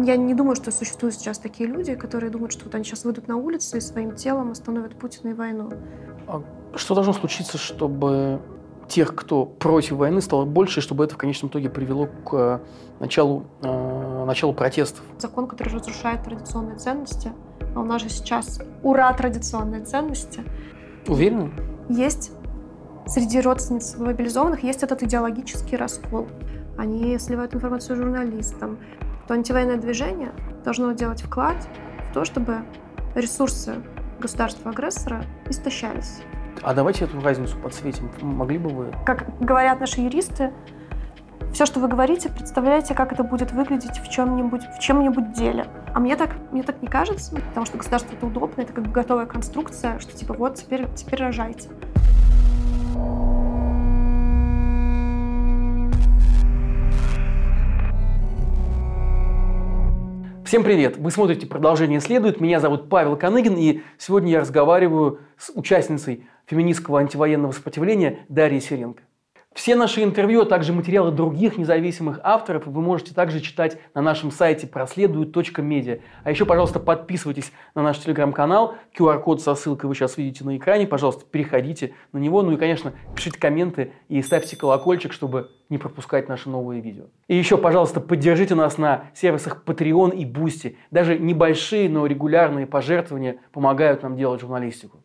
Я не думаю, что существуют сейчас такие люди, которые думают, что вот они сейчас выйдут на улицы и своим телом остановят Путина и войну. А что должно случиться, чтобы тех, кто против войны, стало больше, и чтобы это в конечном итоге привело к э, началу, э, началу протестов? Закон, который разрушает традиционные ценности, а у нас же сейчас ура традиционные ценности. Уверены? Есть среди родственниц мобилизованных есть этот идеологический раскол. Они сливают информацию журналистам, то антивоенное движение должно делать вклад в то, чтобы ресурсы государства-агрессора истощались. А давайте эту разницу подсветим. Могли бы вы? Как говорят наши юристы, все, что вы говорите, представляете, как это будет выглядеть в чем-нибудь, в чем-нибудь деле. А мне так, мне так не кажется, потому что государство это удобно, это как бы готовая конструкция, что типа вот теперь, теперь рожайте. Всем привет! Вы смотрите «Продолжение следует». Меня зовут Павел Коныгин, и сегодня я разговариваю с участницей феминистского антивоенного сопротивления Дарьей Серенко. Все наши интервью, а также материалы других независимых авторов вы можете также читать на нашем сайте проследует.медиа. А еще, пожалуйста, подписывайтесь на наш телеграм-канал. QR-код со ссылкой вы сейчас видите на экране. Пожалуйста, переходите на него. Ну и, конечно, пишите комменты и ставьте колокольчик, чтобы не пропускать наши новые видео. И еще, пожалуйста, поддержите нас на сервисах Patreon и Boosty. Даже небольшие, но регулярные пожертвования помогают нам делать журналистику.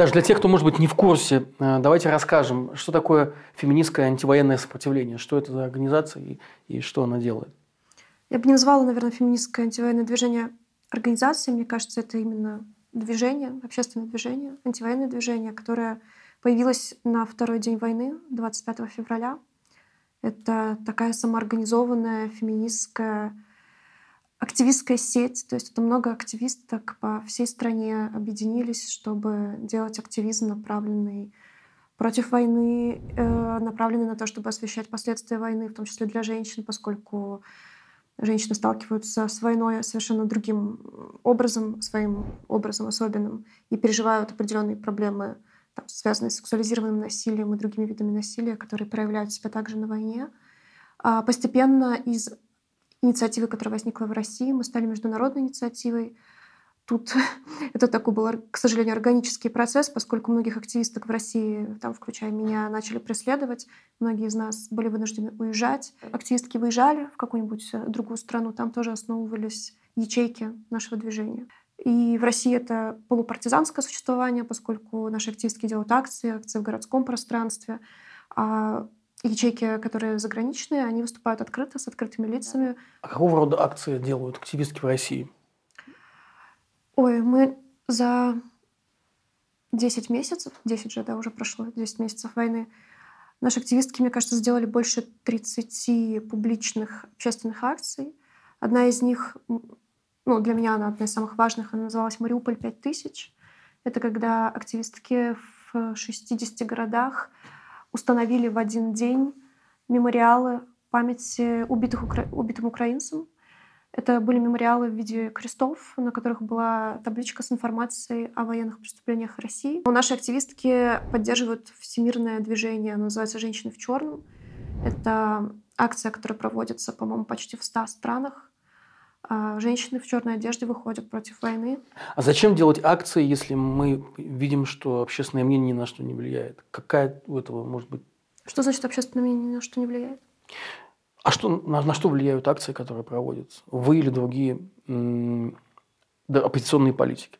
Даже для тех, кто, может быть, не в курсе, э, давайте расскажем, что такое феминистское антивоенное сопротивление, что это за организация и, и что она делает. Я бы не назвала, наверное, феминистское антивоенное движение организацией. Мне кажется, это именно движение, общественное движение, антивоенное движение, которое появилось на второй день войны, 25 февраля. Это такая самоорганизованная феминистская активистская сеть, то есть это много активисток по всей стране объединились, чтобы делать активизм, направленный против войны, э, направленный на то, чтобы освещать последствия войны, в том числе для женщин, поскольку женщины сталкиваются с войной совершенно другим образом, своим образом особенным, и переживают определенные проблемы, там, связанные с сексуализированным насилием и другими видами насилия, которые проявляют себя также на войне. А постепенно из инициативы, которая возникла в России. Мы стали международной инициативой. Тут это такой был, к сожалению, органический процесс, поскольку многих активисток в России, там, включая меня, начали преследовать. Многие из нас были вынуждены уезжать. Активистки выезжали в какую-нибудь другую страну, там тоже основывались ячейки нашего движения. И в России это полупартизанское существование, поскольку наши активистки делают акции, акции в городском пространстве. А ячейки, которые заграничные, они выступают открыто, с открытыми лицами. А какого рода акции делают активистки в России? Ой, мы за 10 месяцев, 10 же, да, уже прошло, 10 месяцев войны, наши активистки, мне кажется, сделали больше 30 публичных общественных акций. Одна из них, ну, для меня она одна из самых важных, она называлась «Мариуполь 5000». Это когда активистки в 60 городах установили в один день мемориалы памяти убитых укра... убитым украинцам. Это были мемориалы в виде крестов, на которых была табличка с информацией о военных преступлениях России. Но наши активистки поддерживают всемирное движение, оно называется «Женщины в черном». Это акция, которая проводится, по-моему, почти в 100 странах. А женщины в черной одежде выходят против войны. А зачем делать акции, если мы видим, что общественное мнение ни на что не влияет? Какая у этого может быть? Что значит общественное мнение ни на что не влияет? А что, на, на что влияют акции, которые проводятся? Вы или другие м- оппозиционные политики?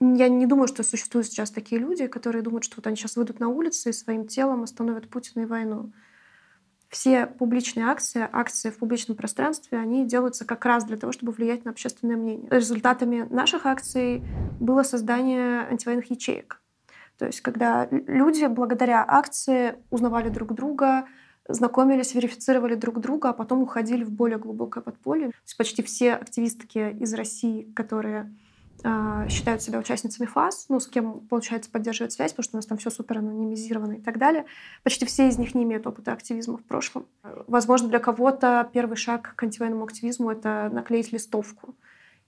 Я не думаю, что существуют сейчас такие люди, которые думают, что вот они сейчас выйдут на улицы и своим телом остановят Путина и войну все публичные акции, акции в публичном пространстве, они делаются как раз для того, чтобы влиять на общественное мнение. Результатами наших акций было создание антивоенных ячеек. То есть когда люди благодаря акции узнавали друг друга, знакомились, верифицировали друг друга, а потом уходили в более глубокое подполье. То есть почти все активистки из России, которые считают себя участницами ФАС, ну, с кем, получается, поддерживать связь, потому что у нас там все супер анонимизировано и так далее. Почти все из них не имеют опыта активизма в прошлом. Возможно, для кого-то первый шаг к антивоенному активизму — это наклеить листовку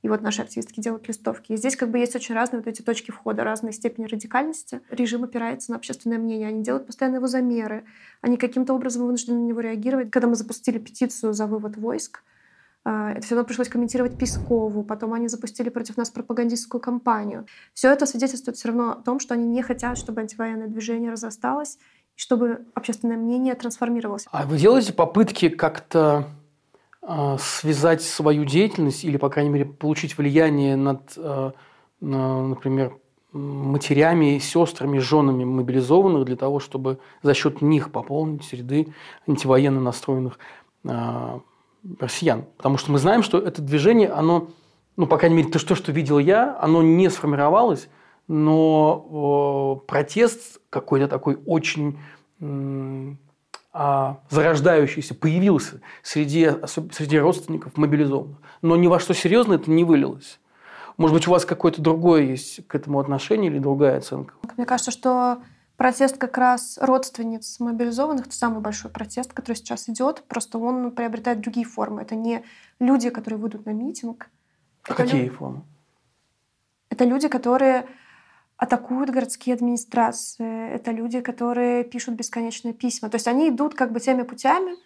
И вот наши активистки делают листовки. И здесь как бы есть очень разные вот эти точки входа, разные степени радикальности. Режим опирается на общественное мнение. Они делают постоянно его замеры. Они каким-то образом вынуждены на него реагировать. Когда мы запустили петицию за вывод войск, а, это все равно пришлось комментировать Пескову, потом они запустили против нас пропагандистскую кампанию. Все это свидетельствует все равно о том, что они не хотят, чтобы антивоенное движение разосталось, и чтобы общественное мнение трансформировалось. А вы делаете попытки как-то э, связать свою деятельность или, по крайней мере, получить влияние над, э, на, например, матерями, сестрами, женами мобилизованных для того, чтобы за счет них пополнить ряды антивоенно настроенных э, россиян. Потому что мы знаем, что это движение, оно, ну, по крайней мере, то, что, что видел я, оно не сформировалось, но э, протест какой-то такой очень э, зарождающийся появился среди, среди родственников мобилизованных. Но ни во что серьезно это не вылилось. Может быть, у вас какое-то другое есть к этому отношение или другая оценка? Мне кажется, что Протест как раз родственниц мобилизованных, это самый большой протест, который сейчас идет, просто он приобретает другие формы. Это не люди, которые выйдут на митинг. А какие люди... формы? Это люди, которые атакуют городские администрации, это люди, которые пишут бесконечные письма. То есть они идут как бы теми путями,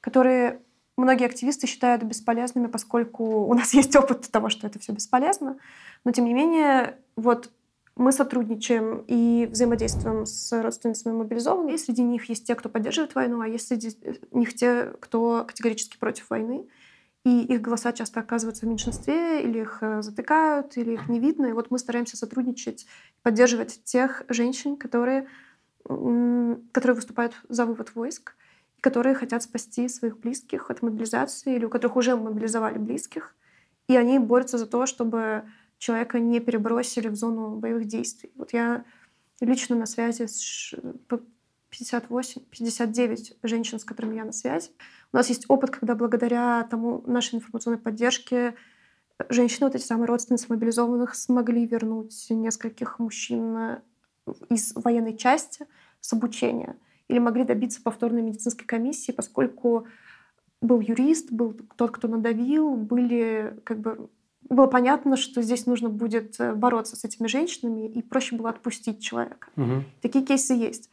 которые многие активисты считают бесполезными, поскольку у нас есть опыт того, что это все бесполезно. Но тем не менее, вот мы сотрудничаем и взаимодействуем с родственницами мобилизованных. И среди них есть те, кто поддерживает войну, а есть среди них те, кто категорически против войны. И их голоса часто оказываются в меньшинстве, или их э, затыкают, или их не видно. И вот мы стараемся сотрудничать, поддерживать тех женщин, которые, которые выступают за вывод войск, которые хотят спасти своих близких от мобилизации, или у которых уже мобилизовали близких. И они борются за то, чтобы человека не перебросили в зону боевых действий. Вот я лично на связи с 58, 59 женщин, с которыми я на связи. У нас есть опыт, когда благодаря тому нашей информационной поддержке женщины, вот эти самые родственницы мобилизованных, смогли вернуть нескольких мужчин из военной части с обучения или могли добиться повторной медицинской комиссии, поскольку был юрист, был тот, кто надавил, были как бы было понятно, что здесь нужно будет э, бороться с этими женщинами, и проще было отпустить человека. Угу. Такие кейсы есть,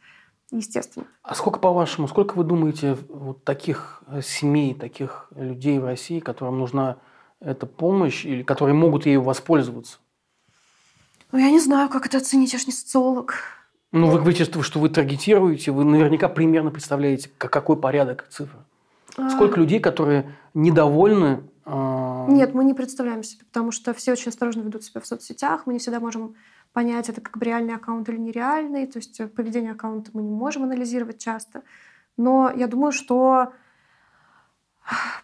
естественно. А сколько, по-вашему, сколько вы думаете вот таких э, семей, таких людей в России, которым нужна эта помощь, или которые могут ею воспользоваться? Ну, я не знаю, как это оценить, я же не социолог. Ну, вы говорите, что вы таргетируете, вы наверняка примерно представляете, какой порядок цифр. А. Сколько людей, которые недовольны а, Нет, мы не представляем себе, потому что все очень осторожно ведут себя в соцсетях. Мы не всегда можем понять, это как бы реальный аккаунт или нереальный. То есть поведение аккаунта мы не можем анализировать часто. Но я думаю, что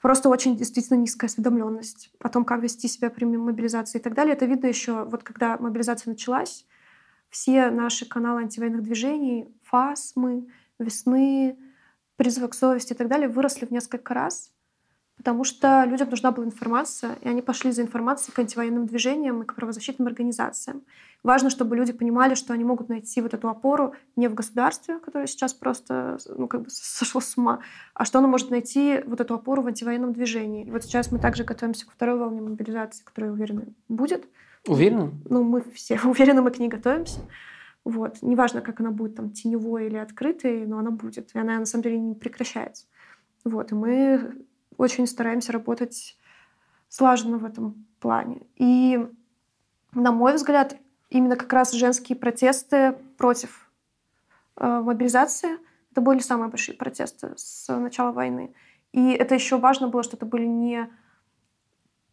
просто очень действительно низкая осведомленность о том, как вести себя при мобилизации и так далее. Это видно еще, вот когда мобилизация началась, все наши каналы антивоенных движений, ФАС, Весны, призывы к совести и так далее выросли в несколько раз потому что людям нужна была информация, и они пошли за информацией к антивоенным движениям и к правозащитным организациям. Важно, чтобы люди понимали, что они могут найти вот эту опору не в государстве, которое сейчас просто ну, как бы сошло с ума, а что оно может найти вот эту опору в антивоенном движении. И вот сейчас мы также готовимся к второй волне мобилизации, которая, уверены, будет. Уверены? Ну, мы все уверены, мы к ней готовимся. Вот. Неважно, как она будет там теневой или открытой, но она будет. И она на самом деле не прекращается. Вот. И мы очень стараемся работать слаженно в этом плане. И, на мой взгляд, именно как раз женские протесты против э, мобилизации это были самые большие протесты с начала войны. И это еще важно было, что это были не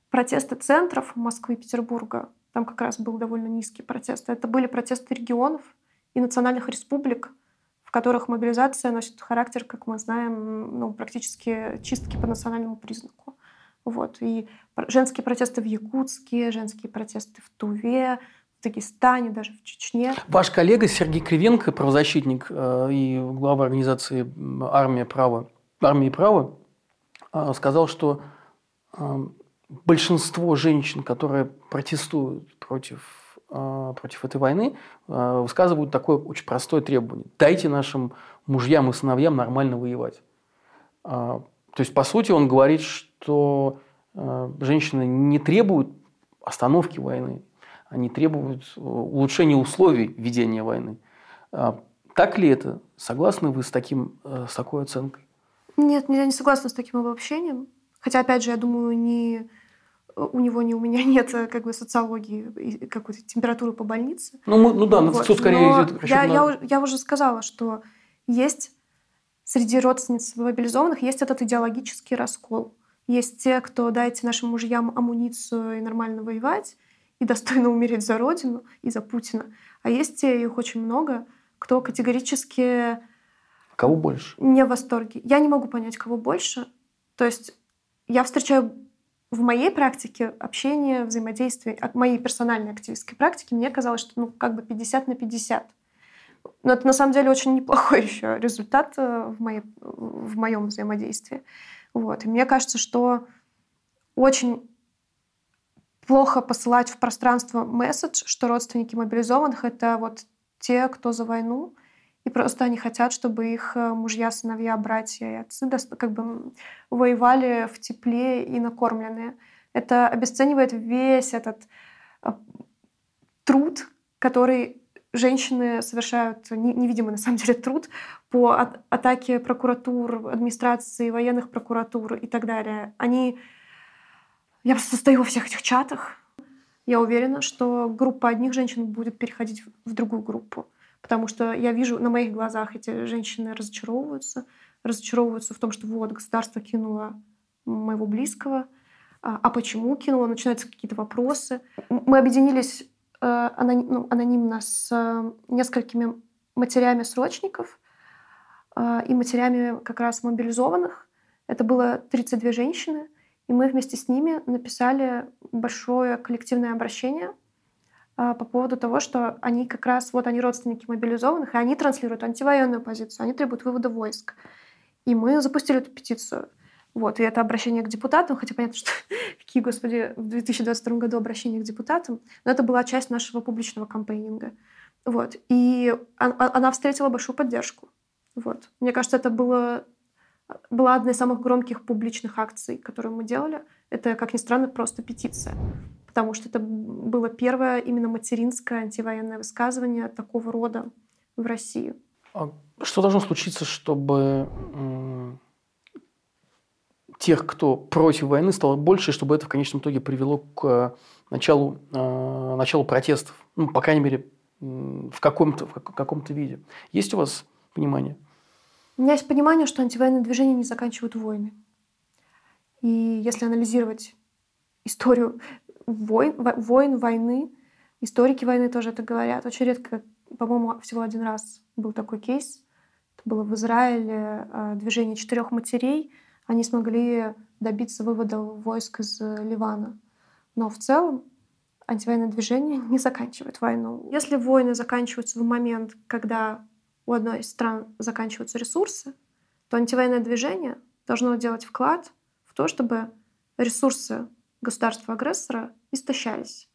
протесты центров Москвы и Петербурга, там как раз был довольно низкий протест, это были протесты регионов и национальных республик, в которых мобилизация носит характер, как мы знаем, ну, практически чистки по национальному признаку. Вот. И женские протесты в Якутске, женские протесты в Туве, в Дагестане, даже в Чечне. Ваш коллега Сергей Кривенко, правозащитник э, и глава организации «Армия права», «Армия права», э, сказал, что э, большинство женщин, которые протестуют против против этой войны а, высказывают такое очень простое требование. Дайте нашим мужьям и сыновьям нормально воевать. А, то есть, по сути, он говорит, что женщины не требуют остановки войны, они требуют э, улучшения условий ведения войны. А так ли это? Согласны вы с, таким, э, с такой оценкой? Нет, я не согласна с таким обобщением. Хотя, опять же, я думаю, ни у него, ни у меня нет как бы социологии, какой-то температуры по больнице. Ну, мы, ну да, вот. все скорее Но идет я, на... я, я уже сказала, что есть среди родственниц мобилизованных есть этот идеологический раскол. Есть те, кто дайте нашим мужьям амуницию и нормально воевать, и достойно умереть за Родину и за Путина. А есть те, их очень много, кто категорически... Кого больше? Не в восторге. Я не могу понять, кого больше. То есть я встречаю в моей практике общения, взаимодействия, от моей персональной активистской практики, мне казалось, что ну как бы 50 на 50. Но это на самом деле очень неплохой еще результат э, в, моей, в моем взаимодействии. Вот. И мне кажется, что очень плохо посылать в пространство месседж, что родственники мобилизованных — это вот те, кто за войну, и просто они хотят, чтобы их э, мужья, сыновья, братья и отцы как бы воевали в тепле и накормленные. Это обесценивает весь этот э, труд, который женщины совершают невидимый на самом деле труд по атаке прокуратур, администрации, военных прокуратур и так далее. Они... Я состою во всех этих чатах. Я уверена, что группа одних женщин будет переходить в другую группу. Потому что я вижу на моих глазах эти женщины разочаровываются. Разочаровываются в том, что вот, государство кинуло моего близкого. А, а почему кинуло? Начинаются какие-то вопросы. Мы объединились Э, ну, анонимно с э, несколькими матерями срочников э, и матерями как раз мобилизованных. Это было 32 женщины, и мы вместе с ними написали большое коллективное обращение по поводу того, что они как раз, вот они родственники мобилизованных, и они транслируют антивоенную позицию, они требуют вывода войск. И мы запустили эту петицию. Вот, и это обращение к депутатам, хотя понятно, что какие, господи, в 2022 году обращения к депутатам, но это была часть нашего публичного кампейнинга. Вот, и она встретила большую поддержку. Вот. Мне кажется, это было, была одна из самых громких публичных акций, которые мы делали. Это, как ни странно, просто петиция. Потому что это было первое именно материнское антивоенное высказывание такого рода в России. А что должно случиться, чтобы тех, кто против войны, стало больше, чтобы это в конечном итоге привело к э, началу, э, началу протестов. Ну, по крайней мере, в каком-то, в каком-то виде. Есть у вас понимание? У меня есть понимание, что антивоенные движения не заканчивают войны. И если анализировать историю войн, войн, войны, историки войны тоже это говорят. Очень редко, по-моему, всего один раз был такой кейс. Это было в Израиле э, движение четырех матерей – они смогли добиться вывода войск из э, Ливана. Но в целом антивоенное движение не заканчивает войну. Если войны заканчиваются в момент, когда у одной из стран заканчиваются ресурсы, то антивоенное движение должно делать вклад в то, чтобы ресурсы государства-агрессора истощались.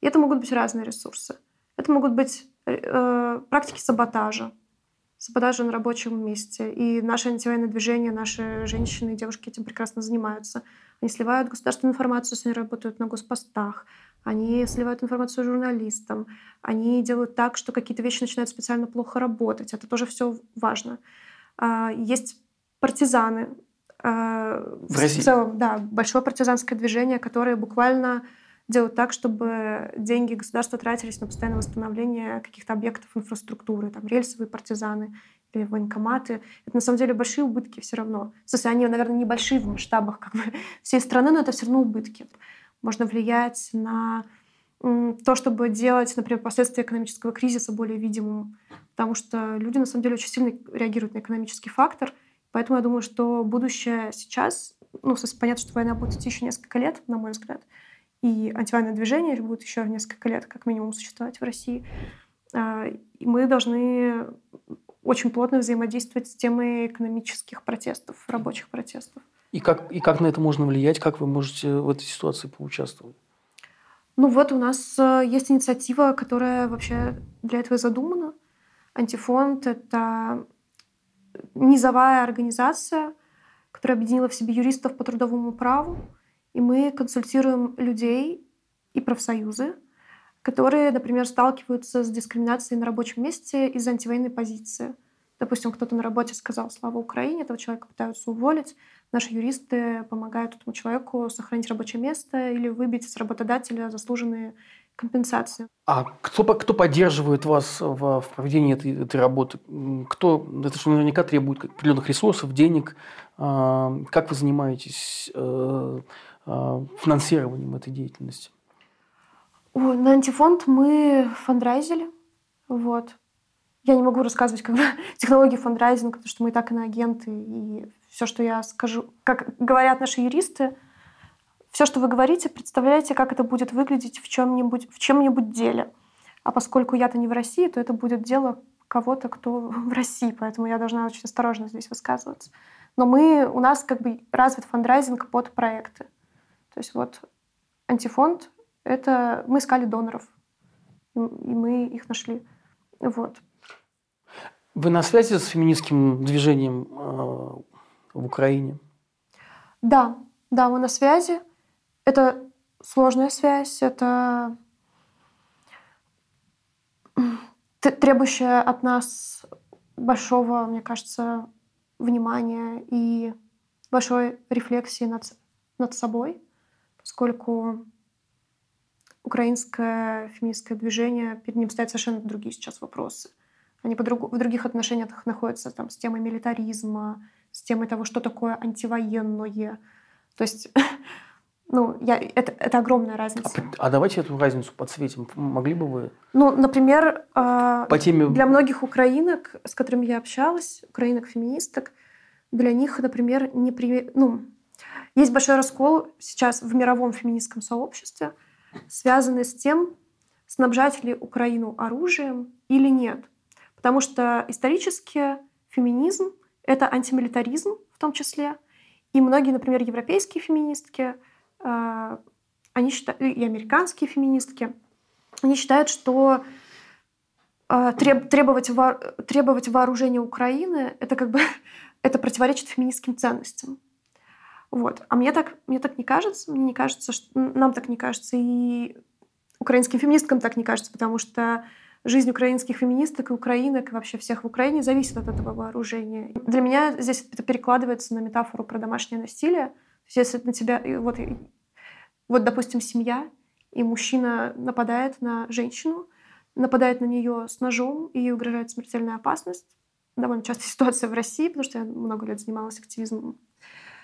И это могут быть разные ресурсы. Это могут быть э, практики саботажа, саботажа на рабочем месте. И наше антивоенное движение, наши женщины и девушки этим прекрасно занимаются. Они сливают государственную информацию, если они работают на госпостах. Они сливают информацию журналистам. Они делают так, что какие-то вещи начинают специально плохо работать. Это тоже все важно. А, есть партизаны. А, в, в целом, да, большое партизанское движение, которое буквально делать так, чтобы деньги государства тратились на постоянное восстановление каких-то объектов инфраструктуры, там рельсовые партизаны или военкоматы. Это на самом деле большие убытки все равно. В смысле, они, наверное, небольшие в масштабах как бы, всей страны, но это все равно убытки. Можно влиять на то, чтобы делать, например, последствия экономического кризиса более видимым, потому что люди на самом деле очень сильно реагируют на экономический фактор, поэтому я думаю, что будущее сейчас, ну, понятно, что война будет идти еще несколько лет, на мой взгляд, и антивоенное движение будет еще несколько лет как минимум существовать в России. А, и мы должны очень плотно взаимодействовать с темой экономических протестов, рабочих протестов. И как, и как на это можно влиять? Как вы можете в этой ситуации поучаствовать? Ну вот у нас э, есть инициатива, которая вообще для этого задумана. Антифонд — это низовая организация, которая объединила в себе юристов по трудовому праву, и мы консультируем людей и профсоюзы, которые, например, сталкиваются с дискриминацией на рабочем месте из-за антивоенной позиции. Допустим, кто-то на работе сказал «Слава Украине», этого человека пытаются уволить. Наши юристы помогают этому человеку сохранить рабочее место или выбить с работодателя заслуженные компенсации. А кто, кто поддерживает вас в, в проведении этой, этой работы? Кто, это же наверняка требует определенных ресурсов, денег. А, как вы занимаетесь э, финансированием этой деятельности? Ой, на антифонд мы фандрайзили. Вот. Я не могу рассказывать как бы, технологии фандрайзинга, потому что мы и так иноагенты. И все, что я скажу, как говорят наши юристы, все, что вы говорите, представляете, как это будет выглядеть в чем-нибудь, в чем-нибудь деле. А поскольку я-то не в России, то это будет дело кого-то, кто в России, поэтому я должна очень осторожно здесь высказываться. Но мы, у нас как бы развит фандрайзинг под проекты. То есть вот антифонд — это мы искали доноров, и мы их нашли. Вот. Вы на связи с феминистским движением э, в Украине? Да, да, мы на связи. Это сложная связь, это требующая от нас большого, мне кажется, внимания и большой рефлексии над, над собой, поскольку украинское феминистское движение, перед ним стоят совершенно другие сейчас вопросы. Они по друг, в других отношениях находятся там, с темой милитаризма, с темой того, что такое антивоенное. То есть Ну, я, это, это огромная разница. А, а давайте эту разницу подсветим. Могли бы вы? Ну, например, э, По теме... для многих украинок, с которыми я общалась, украинок-феминисток, для них, например, не при... ну, есть большой раскол сейчас в мировом феминистском сообществе, связанный с тем, снабжать ли Украину оружием или нет. Потому что исторически феминизм — это антимилитаризм в том числе. И многие, например, европейские феминистки — а, они считают, и американские феминистки, они считают, что а, требовать, требовать вооружения Украины это как бы это противоречит феминистским ценностям. Вот. А мне так, мне так не кажется, мне не кажется, что нам так не кажется, и украинским феминисткам так не кажется, потому что жизнь украинских феминисток и украинок, и вообще всех в Украине зависит от этого вооружения. Для меня здесь это перекладывается на метафору про домашнее насилие, если на тебя, вот, вот, допустим, семья, и мужчина нападает на женщину, нападает на нее с ножом, и ей угрожает смертельная опасность. Довольно частая ситуация в России, потому что я много лет занималась активизмом,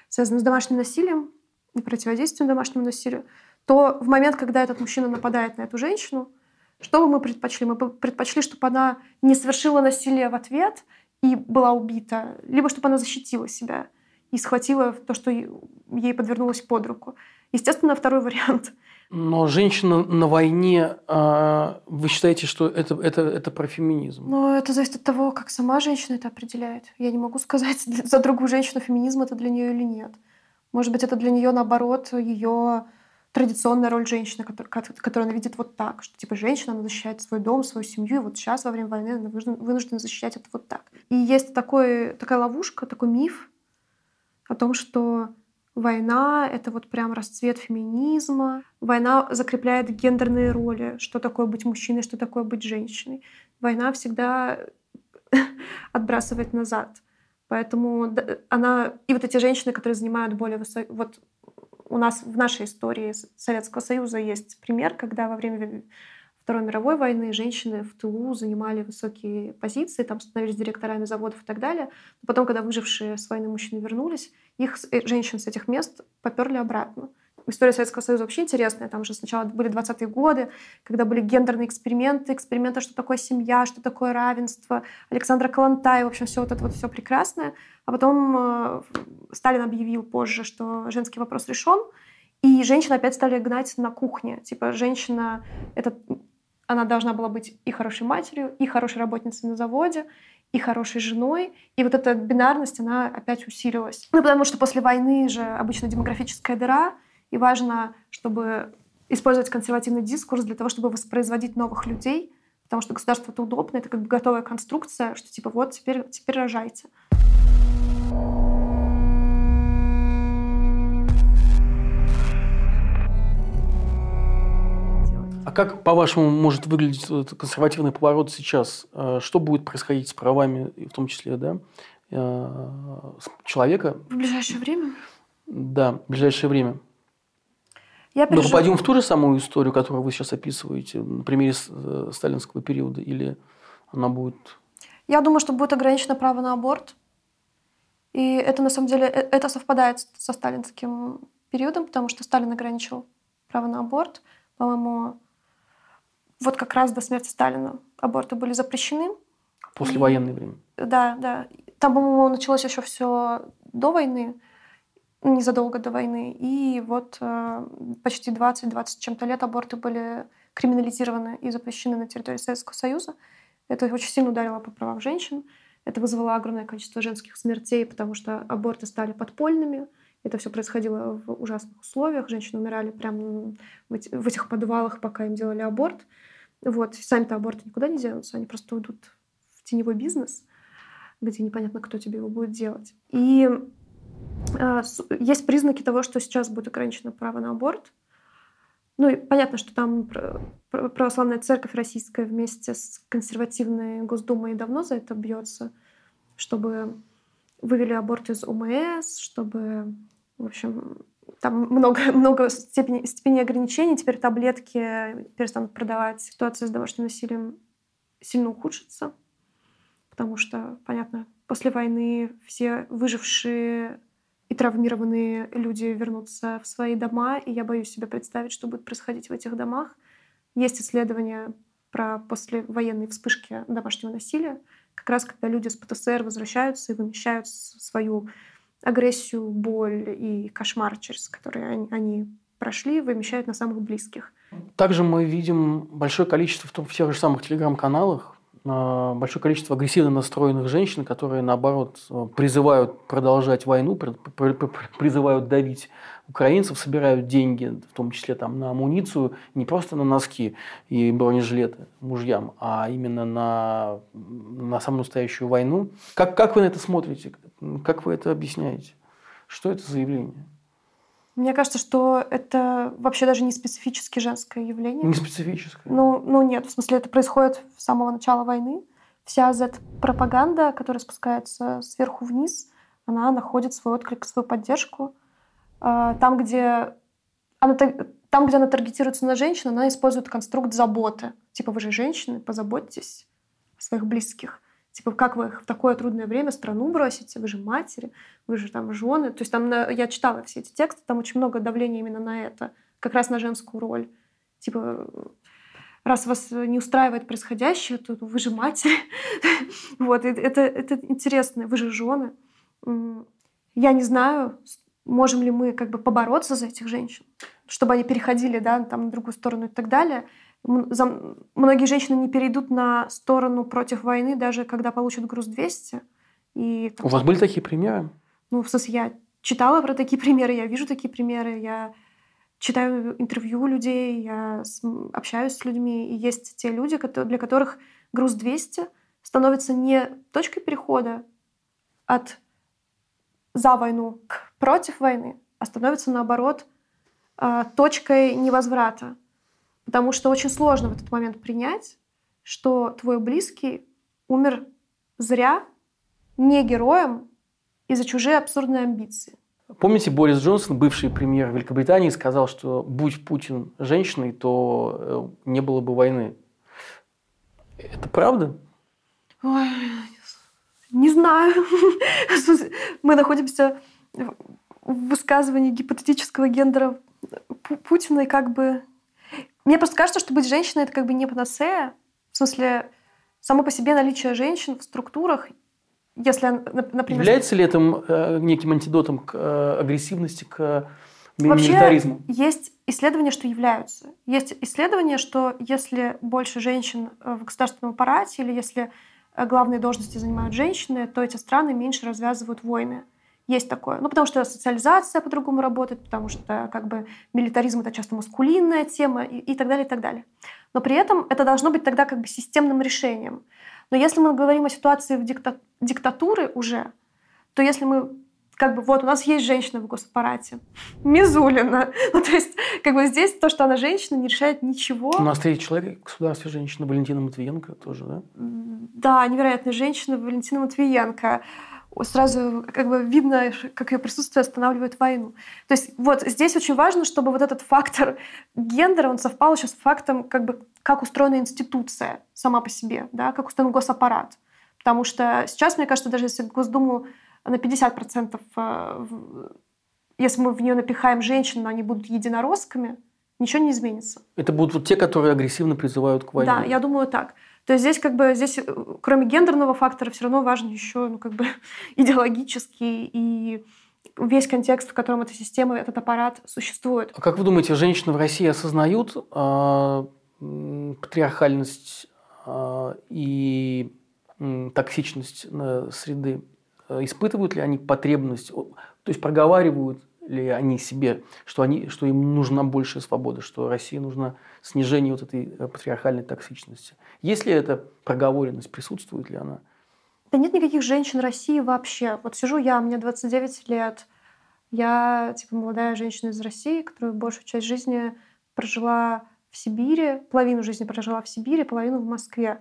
связанным с домашним насилием и противодействием домашнему насилию, то в момент, когда этот мужчина нападает на эту женщину, что бы мы предпочли? Мы бы предпочли, чтобы она не совершила насилие в ответ и была убита, либо чтобы она защитила себя и схватила то, что ей подвернулось под руку. Естественно, второй вариант. Но женщина на войне, а, вы считаете, что это, это, это про феминизм? Ну, это зависит от того, как сама женщина это определяет. Я не могу сказать за другую женщину, феминизм это для нее или нет. Может быть, это для нее, наоборот, ее традиционная роль женщины, которую, она видит вот так, что типа женщина, она защищает свой дом, свою семью, и вот сейчас во время войны она вынуждена защищать это вот так. И есть такой, такая ловушка, такой миф, о том, что война — это вот прям расцвет феминизма. Война закрепляет гендерные роли, что такое быть мужчиной, что такое быть женщиной. Война всегда отбрасывает назад. Поэтому она... И вот эти женщины, которые занимают более высокие... Вот у нас в нашей истории Советского Союза есть пример, когда во время Второй мировой войны женщины в тылу занимали высокие позиции, там становились директорами заводов и так далее. Но потом, когда выжившие с войны мужчины вернулись, их э, женщин с этих мест поперли обратно. История Советского Союза вообще интересная. Там же сначала были 20-е годы, когда были гендерные эксперименты, эксперименты, что такое семья, что такое равенство, Александра Калантай, в общем, все вот это вот все прекрасное. А потом э, Сталин объявил позже, что женский вопрос решен, и женщин опять стали гнать на кухне. Типа, женщина — это она должна была быть и хорошей матерью, и хорошей работницей на заводе, и хорошей женой. И вот эта бинарность, она опять усилилась. Ну, потому что после войны же обычно демографическая дыра, и важно, чтобы использовать консервативный дискурс для того, чтобы воспроизводить новых людей, потому что государство это удобно, это как бы готовая конструкция, что типа вот теперь, теперь рожайте. А как, по-вашему, может выглядеть этот консервативный поворот сейчас? Э, что будет происходить с правами, в том числе, да, э, человека? В ближайшее время? Да, в ближайшее время. Я пережив... Мы попадем в ту же самую историю, которую вы сейчас описываете на примере э, сталинского периода, или она будет... Я думаю, что будет ограничено право на аборт. И это, на самом деле, это совпадает со сталинским периодом, потому что Сталин ограничил право на аборт. По-моему, вот как раз до смерти Сталина аборты были запрещены. После военное время. Да, да. Там, по-моему, началось еще все до войны, незадолго до войны. И вот э, почти 20-20 чем-то лет аборты были криминализированы и запрещены на территории Советского Союза. Это очень сильно ударило по правам женщин. Это вызвало огромное количество женских смертей, потому что аборты стали подпольными. Это все происходило в ужасных условиях. Женщины умирали прямо в этих подвалах, пока им делали аборт. Вот. Сами-то аборты никуда не денутся, они просто уйдут в теневой бизнес, где непонятно, кто тебе его будет делать. И э, есть признаки того, что сейчас будет ограничено право на аборт. Ну и понятно, что там православная церковь российская вместе с консервативной Госдумой давно за это бьется, чтобы вывели аборт из ОМС, чтобы, в общем, там много, много степени, степени ограничений. Теперь таблетки перестанут продавать. Ситуация с домашним насилием сильно ухудшится, потому что, понятно, после войны все выжившие и травмированные люди вернутся в свои дома, и я боюсь себе представить, что будет происходить в этих домах. Есть исследования про послевоенные вспышки домашнего насилия, как раз когда люди с ПТСР возвращаются и вымещают свою агрессию, боль и кошмар, через которые они, прошли, вымещают на самых близких. Также мы видим большое количество в, том, в тех же самых телеграм-каналах а, большое количество агрессивно настроенных женщин, которые, наоборот, призывают продолжать войну, призывают давить украинцев, собирают деньги, в том числе там, на амуницию, не просто на носки и бронежилеты мужьям, а именно на, на самую настоящую войну. Как, как вы на это смотрите? Как вы это объясняете? Что это за явление? Мне кажется, что это вообще даже не специфически женское явление. Не специфическое? Ну, ну нет, в смысле это происходит с самого начала войны. Вся Z-пропаганда, которая спускается сверху вниз, она находит свой отклик, свою поддержку. А, там, где она, там, где она таргетируется на женщину, она использует конструкт заботы. Типа, вы же женщины, позаботьтесь о своих близких. Типа, как вы в такое трудное время страну бросите? Вы же матери, вы же там жены. То есть там я читала все эти тексты, там очень много давления именно на это, как раз на женскую роль. Типа, раз вас не устраивает происходящее, то вы же матери. вот, это, это интересно. Вы же жены. Я не знаю, можем ли мы как бы побороться за этих женщин, чтобы они переходили да, там, на другую сторону и так далее многие женщины не перейдут на сторону против войны, даже когда получат груз 200. И, У вас были такие примеры? Ну, в смысле, я читала про такие примеры, я вижу такие примеры, я читаю интервью людей, я общаюсь с людьми, и есть те люди, для которых груз 200 становится не точкой перехода от за войну к против войны, а становится наоборот а, точкой невозврата. Потому что очень сложно в этот момент принять, что твой близкий умер зря, не героем, из-за чужие абсурдные амбиции. Помните, Борис Джонсон, бывший премьер Великобритании, сказал, что будь Путин женщиной, то э, не было бы войны. Это правда? Ой, не знаю. Мы находимся в высказывании гипотетического гендера Путина, и как бы мне просто кажется, что быть женщиной — это как бы не панацея. В смысле, само по себе наличие женщин в структурах, если, например... Является ли это э, неким антидотом к э, агрессивности, к милитаризму? Вообще есть исследования, что являются. Есть исследования, что если больше женщин э, в государственном аппарате или если главные должности занимают женщины, то эти страны меньше развязывают войны. Есть такое. Ну, потому что социализация по-другому работает, потому что как бы милитаризм — это часто маскулинная тема и, и так далее, и так далее. Но при этом это должно быть тогда как бы системным решением. Но если мы говорим о ситуации в дикта- диктатуры уже, то если мы как бы вот у нас есть женщина в госаппарате, Мизулина. Ну, то есть, как бы здесь то, что она женщина, не решает ничего. У нас третий человек в государстве женщина Валентина Матвиенко тоже, да? Да, невероятная женщина Валентина Матвиенко сразу как бы видно, как ее присутствие останавливает войну. То есть вот здесь очень важно, чтобы вот этот фактор гендера, он совпал еще с фактом, как бы, как устроена институция сама по себе, да, как устроен госаппарат. Потому что сейчас, мне кажется, даже если Госдуму на 50%, э, если мы в нее напихаем женщин, но они будут единоросскими, ничего не изменится. Это будут вот те, которые агрессивно призывают к войне. Да, я думаю так. То есть здесь как бы здесь, э, кроме гендерного фактора, все равно важен еще ну, как бы идеологический и весь контекст, в котором эта система, этот аппарат существует. А как вы думаете, женщины в России осознают э, патриархальность э, и э, токсичность э, среды? Испытывают ли они потребность, то есть проговаривают ли они себе, что, они, что им нужна большая свобода, что России нужно снижение вот этой э, патриархальной токсичности. Есть ли эта проговоренность, присутствует ли она? Да нет никаких женщин России вообще. Вот сижу я, мне 29 лет, я типа молодая женщина из России, которая большую часть жизни прожила в Сибири, половину жизни прожила в Сибири, половину в Москве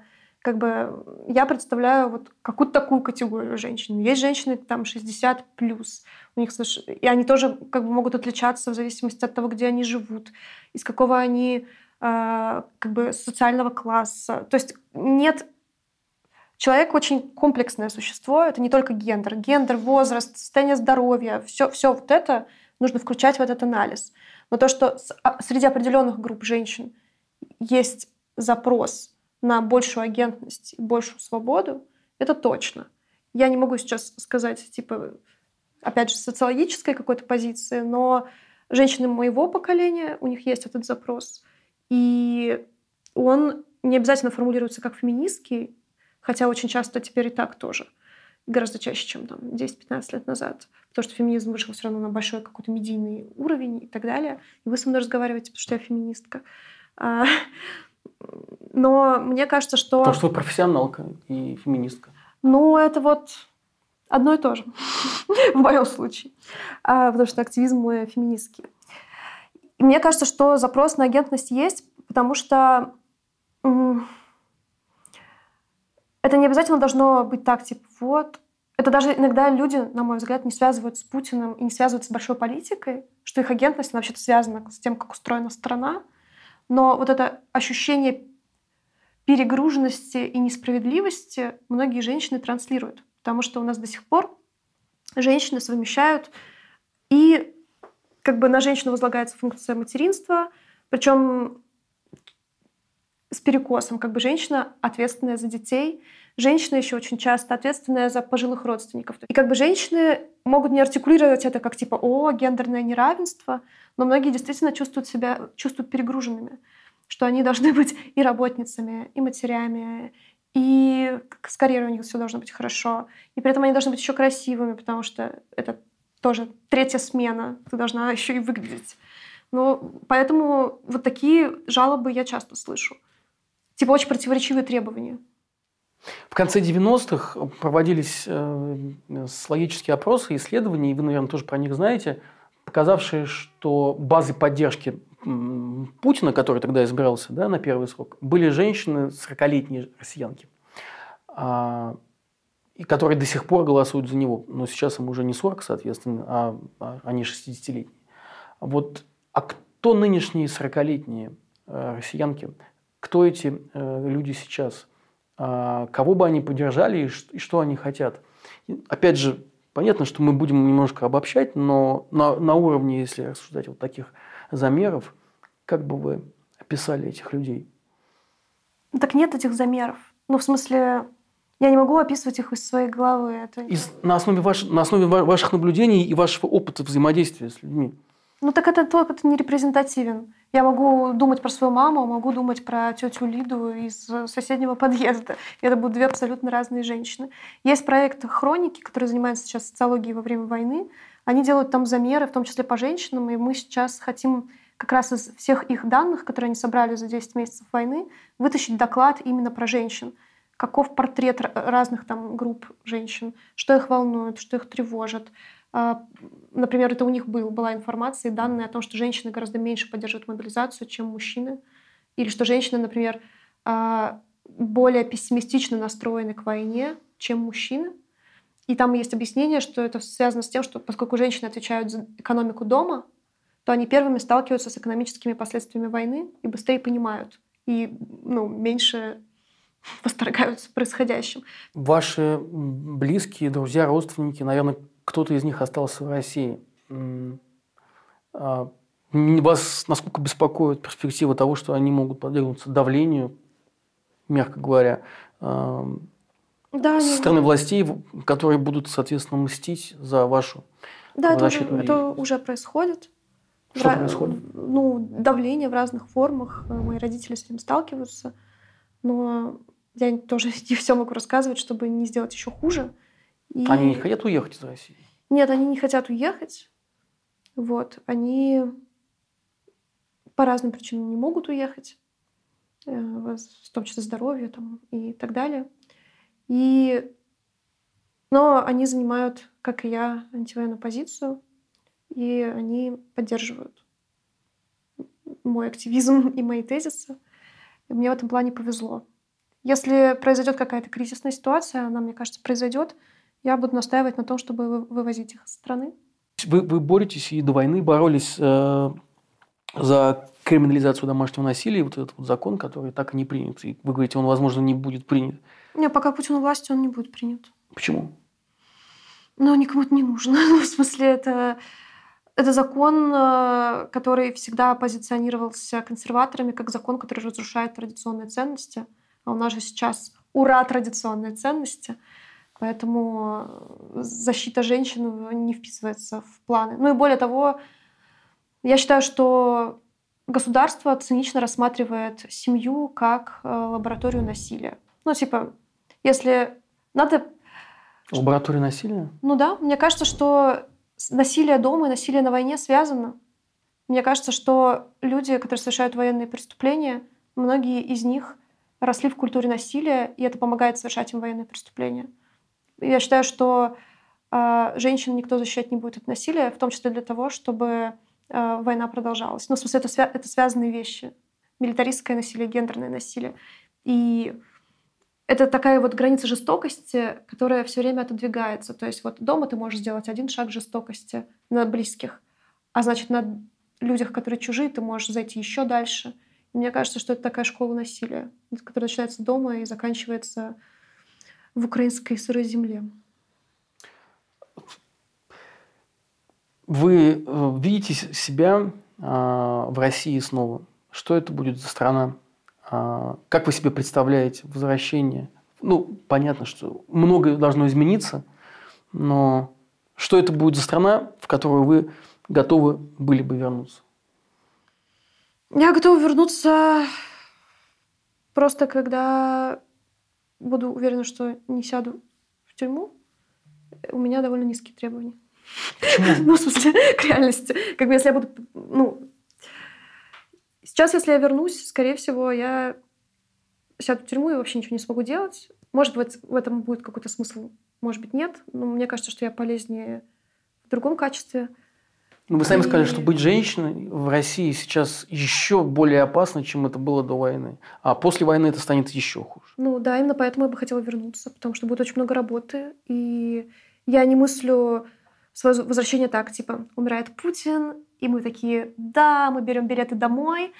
как бы я представляю вот какую-то такую категорию женщин. Есть женщины там 60 плюс, у них и они тоже как бы могут отличаться в зависимости от того, где они живут, из какого они э, как бы социального класса. То есть нет Человек очень комплексное существо, это не только гендер. Гендер, возраст, состояние здоровья, все, все вот это нужно включать в этот анализ. Но то, что а, среди определенных групп женщин есть запрос на большую агентность и большую свободу, это точно. Я не могу сейчас сказать, типа, опять же, социологической какой-то позиции, но женщины моего поколения, у них есть этот запрос. И он не обязательно формулируется как феминистский, хотя очень часто теперь и так тоже. Гораздо чаще, чем там 10-15 лет назад. Потому что феминизм вышел все равно на большой какой-то медийный уровень и так далее. И вы со мной разговариваете, потому что я феминистка. А, но мне кажется, что... Потому что вы профессионалка и феминистка. Ну, это вот одно и то же в моем случае. А, потому что активизм мой феминистский. И мне кажется, что запрос на агентность есть, потому что это не обязательно должно быть так, типа, вот. Это даже иногда люди, на мой взгляд, не связывают с Путиным и не связывают с большой политикой, что их агентность вообще-то связана с тем, как устроена страна. Но вот это ощущение перегруженности и несправедливости многие женщины транслируют, потому что у нас до сих пор женщины совмещают и как бы на женщину возлагается функция материнства, причем с перекосом, как бы женщина ответственная за детей, женщина еще очень часто ответственная за пожилых родственников. И как бы женщины могут не артикулировать это как типа «О, гендерное неравенство», но многие действительно чувствуют себя, чувствуют перегруженными, что они должны быть и работницами, и матерями, и с карьерой у них все должно быть хорошо. И при этом они должны быть еще красивыми, потому что это тоже третья смена, ты должна еще и выглядеть. Ну, поэтому вот такие жалобы я часто слышу. Типа очень противоречивые требования. В конце 90-х проводились э, социологические опросы, исследования, и вы, наверное, тоже про них знаете, показавшие, что базы поддержки Путина, который тогда избирался да, на первый срок, были женщины 40-летние россиянки, а, и которые до сих пор голосуют за него. Но сейчас им уже не 40, соответственно, а, а они 60-летние. Вот, а кто нынешние 40-летние э, россиянки? Кто эти э, люди сейчас? А, кого бы они поддержали и что они хотят. Опять же, понятно, что мы будем немножко обобщать, но на, на уровне, если рассуждать вот таких замеров, как бы вы описали этих людей? Так нет этих замеров. Ну, в смысле, я не могу описывать их из своей головы. Это... Из, на, основе ваш, на основе ваших наблюдений и вашего опыта взаимодействия с людьми. Ну так этот опыт не репрезентативен. Я могу думать про свою маму, могу думать про тетю Лиду из соседнего подъезда. Это будут две абсолютно разные женщины. Есть проект «Хроники», который занимается сейчас социологией во время войны. Они делают там замеры, в том числе по женщинам, и мы сейчас хотим как раз из всех их данных, которые они собрали за 10 месяцев войны, вытащить доклад именно про женщин. Каков портрет разных там групп женщин, что их волнует, что их тревожит, например, это у них был, была информация и данные о том, что женщины гораздо меньше поддерживают мобилизацию, чем мужчины. Или что женщины, например, а, более пессимистично настроены к войне, чем мужчины. И там есть объяснение, что это связано с тем, что поскольку женщины отвечают за экономику дома, то они первыми сталкиваются с экономическими последствиями войны и быстрее понимают, и ну, меньше восторгаются происходящим. Ваши близкие, друзья, родственники, наверное, кто-то из них остался в России. А, вас насколько беспокоит перспектива того, что они могут подвергнуться давлению, мягко говоря, да, со стороны властей, которые будут, соответственно, мстить за вашу Да, это уже, это уже происходит. Что Ра- происходит? Ну, давление в разных формах. Мои родители с этим сталкиваются. Но я тоже не все могу рассказывать, чтобы не сделать еще хуже. И... Они не хотят уехать из России? Нет, они не хотят уехать. Вот, они по разным причинам не могут уехать, э, в том числе здоровье там, и так далее. И... Но они занимают, как и я, антивоенную позицию, и они поддерживают мой активизм и мои тезисы. И мне в этом плане повезло. Если произойдет какая-то кризисная ситуация, она, мне кажется, произойдет, я буду настаивать на том, чтобы вывозить их из страны. Вы, вы боретесь и до войны боролись э, за криминализацию домашнего насилия, вот этот вот закон, который так и не принят. И вы говорите, он, возможно, не будет принят. Не, пока Путин у власти, он не будет принят. Почему? Ну, никому это не нужно. Ну, в смысле, это, это закон, э, который всегда позиционировался консерваторами как закон, который разрушает традиционные ценности. А у нас же сейчас ура традиционные ценности. Поэтому э, защита женщин не вписывается в планы. Ну и более того, я считаю, что государство цинично рассматривает семью как э, лабораторию насилия. Ну, типа, если надо... Лаборатория насилия? Ну да. Мне кажется, что насилие дома и насилие на войне связано. Мне кажется, что люди, которые совершают военные преступления, многие из них росли в культуре насилия, и это помогает совершать им военные преступления. Я считаю, что э, женщин никто защищать не будет от насилия, в том числе для того, чтобы э, война продолжалась. Ну, в смысле, это, свя- это связанные вещи. Милитаристское насилие, гендерное насилие. И это такая вот граница жестокости, которая все время отодвигается. То есть вот дома ты можешь сделать один шаг жестокости на близких, а значит, на людях, которые чужие, ты можешь зайти еще дальше. И мне кажется, что это такая школа насилия, которая начинается дома и заканчивается в украинской сырой земле. Вы э, видите себя а, в России снова? Что это будет за страна? А, как вы себе представляете возвращение? Ну, понятно, что многое должно измениться, но что это будет за страна, в которую вы готовы были бы вернуться? Я готова вернуться просто когда буду уверена, что не сяду в тюрьму, у меня довольно низкие требования. Ну, в смысле, к реальности. Как бы если я буду... Ну, сейчас, если я вернусь, скорее всего, я сяду в тюрьму и вообще ничего не смогу делать. Может быть, в этом будет какой-то смысл, может быть, нет. Но мне кажется, что я полезнее в другом качестве. Ну, вы сами сказали, что быть женщиной в России сейчас еще более опасно, чем это было до войны. А после войны это станет еще хуже. Ну да, именно поэтому я бы хотела вернуться, потому что будет очень много работы. И я не мыслю свое возвращение так, типа, умирает Путин, и мы такие, да, мы берем билеты домой,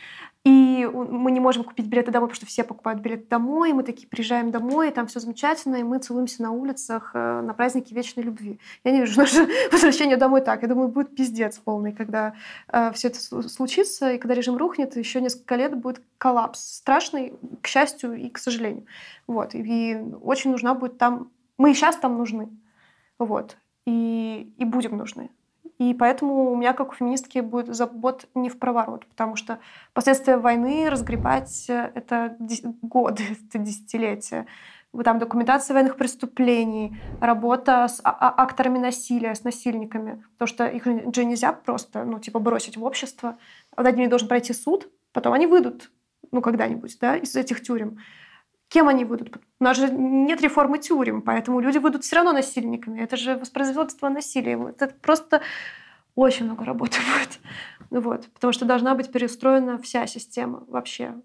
и мы не можем купить билеты домой, потому что все покупают билеты домой, мы такие приезжаем домой, и там все замечательно, и мы целуемся на улицах э, на празднике вечной любви. Я не вижу наше возвращение домой так. Я думаю, будет пиздец полный, когда э, все это случится, и когда режим рухнет, еще несколько лет будет коллапс. Страшный, к счастью и к сожалению. Вот. И очень нужна будет там... Мы и сейчас там нужны. Вот и, и будем нужны. И поэтому у меня, как у феминистки, будет забот не в проворот, потому что последствия войны разгребать э, — это годы, это десятилетия. Там документация военных преступлений, работа с а, а, акторами насилия, с насильниками. Потому что их же нельзя просто, ну, типа, бросить в общество. Над ними должен пройти суд, потом они выйдут, ну, когда-нибудь, да, из этих тюрем. Кем они будут? У нас же нет реформы тюрем, поэтому люди будут все равно насильниками. Это же воспроизводство насилия. Это просто очень много работы будет. Вот. Потому что должна быть перестроена вся система вообще.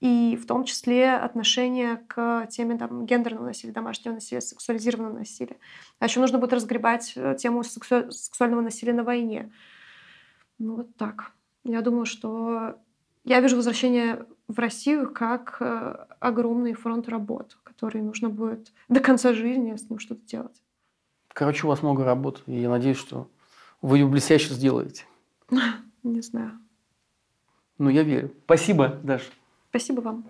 И в том числе отношение к теме там, гендерного насилия, домашнего насилия, сексуализированного насилия. А еще нужно будет разгребать э, тему сексу... сексуального насилия на войне. Ну вот так. Я думаю, что я вижу возвращение в Россию как э, огромный фронт работ, который нужно будет до конца жизни с ним что-то делать. Короче, у вас много работы, и я надеюсь, что вы ее блестяще сделаете. Не знаю. Ну, я верю. Спасибо, Даша. Спасибо вам.